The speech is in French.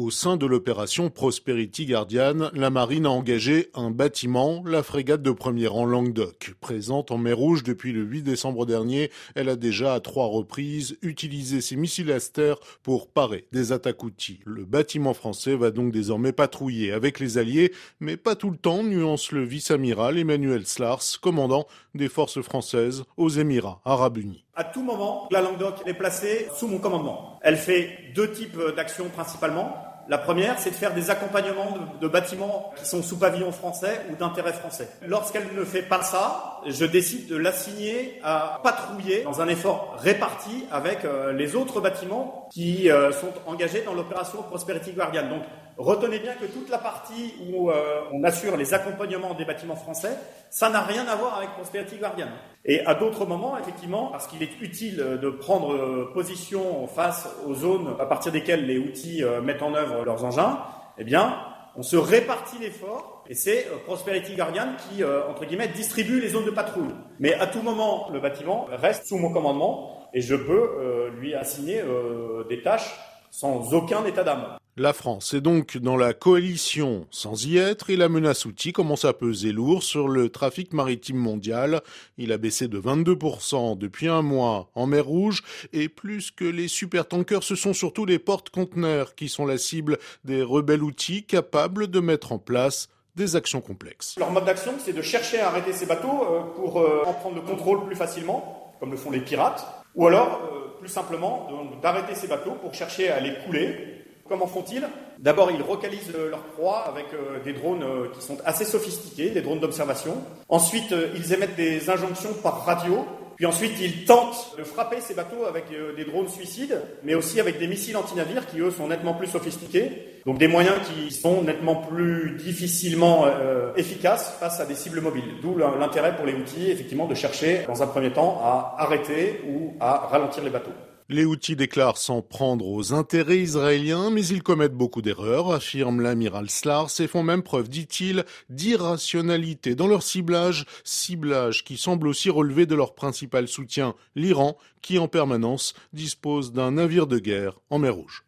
Au sein de l'opération Prosperity Guardian, la marine a engagé un bâtiment, la frégate de premier rang Languedoc. Présente en mer Rouge depuis le 8 décembre dernier, elle a déjà à trois reprises utilisé ses missiles Aster pour parer des attaques outils. Le bâtiment français va donc désormais patrouiller avec les alliés, mais pas tout le temps, nuance le vice-amiral Emmanuel Slars, commandant des forces françaises aux Émirats arabes unis. À tout moment, la Languedoc est placée sous mon commandement. Elle fait deux types d'actions principalement. La première, c'est de faire des accompagnements de, bâtiments qui sont sous pavillon français ou d'intérêt français. Lorsqu'elle ne fait pas ça, je décide de l'assigner à patrouiller dans un effort réparti avec euh, les autres bâtiments qui euh, sont engagés dans l'opération Prosperity Guardian. Retenez bien que toute la partie où euh, on assure les accompagnements des bâtiments français, ça n'a rien à voir avec Prosperity Guardian. Et à d'autres moments, effectivement, parce qu'il est utile de prendre position face aux zones à partir desquelles les outils mettent en œuvre leurs engins, eh bien, on se répartit l'effort et c'est euh, Prosperity Guardian qui, euh, entre guillemets, distribue les zones de patrouille. Mais à tout moment, le bâtiment reste sous mon commandement et je peux euh, lui assigner des tâches sans aucun état d'âme. La France est donc dans la coalition sans y être et la menace outil commence à peser lourd sur le trafic maritime mondial. Il a baissé de 22% depuis un mois en mer Rouge et plus que les supertankers, ce sont surtout les porte-conteneurs qui sont la cible des rebelles outils capables de mettre en place des actions complexes. Leur mode d'action, c'est de chercher à arrêter ces bateaux euh, pour euh, en prendre le contrôle plus facilement, comme le font les pirates, ou alors, euh, plus simplement, d'arrêter ces bateaux pour chercher à les couler Comment font-ils? D'abord, ils localisent leur proie avec euh, des drones euh, qui sont assez sophistiqués, des drones d'observation. Ensuite, euh, ils émettent des injonctions par radio. Puis ensuite, ils tentent de frapper ces bateaux avec des drones suicides, mais aussi avec des missiles anti-navires qui, eux, sont nettement plus sophistiqués. Donc des moyens qui sont nettement plus difficilement efficaces face à des cibles mobiles. D'où l'intérêt pour les outils, effectivement, de chercher, dans un premier temps, à arrêter ou à ralentir les bateaux. Les outils déclarent s'en prendre aux intérêts israéliens, mais ils commettent beaucoup d'erreurs, affirme l'amiral Slars, et font même preuve, dit-il, d'irrationalité dans leur ciblage, ciblage qui semble aussi relever de leur principal soutien, l'Iran, qui en permanence dispose d'un navire de guerre en mer Rouge.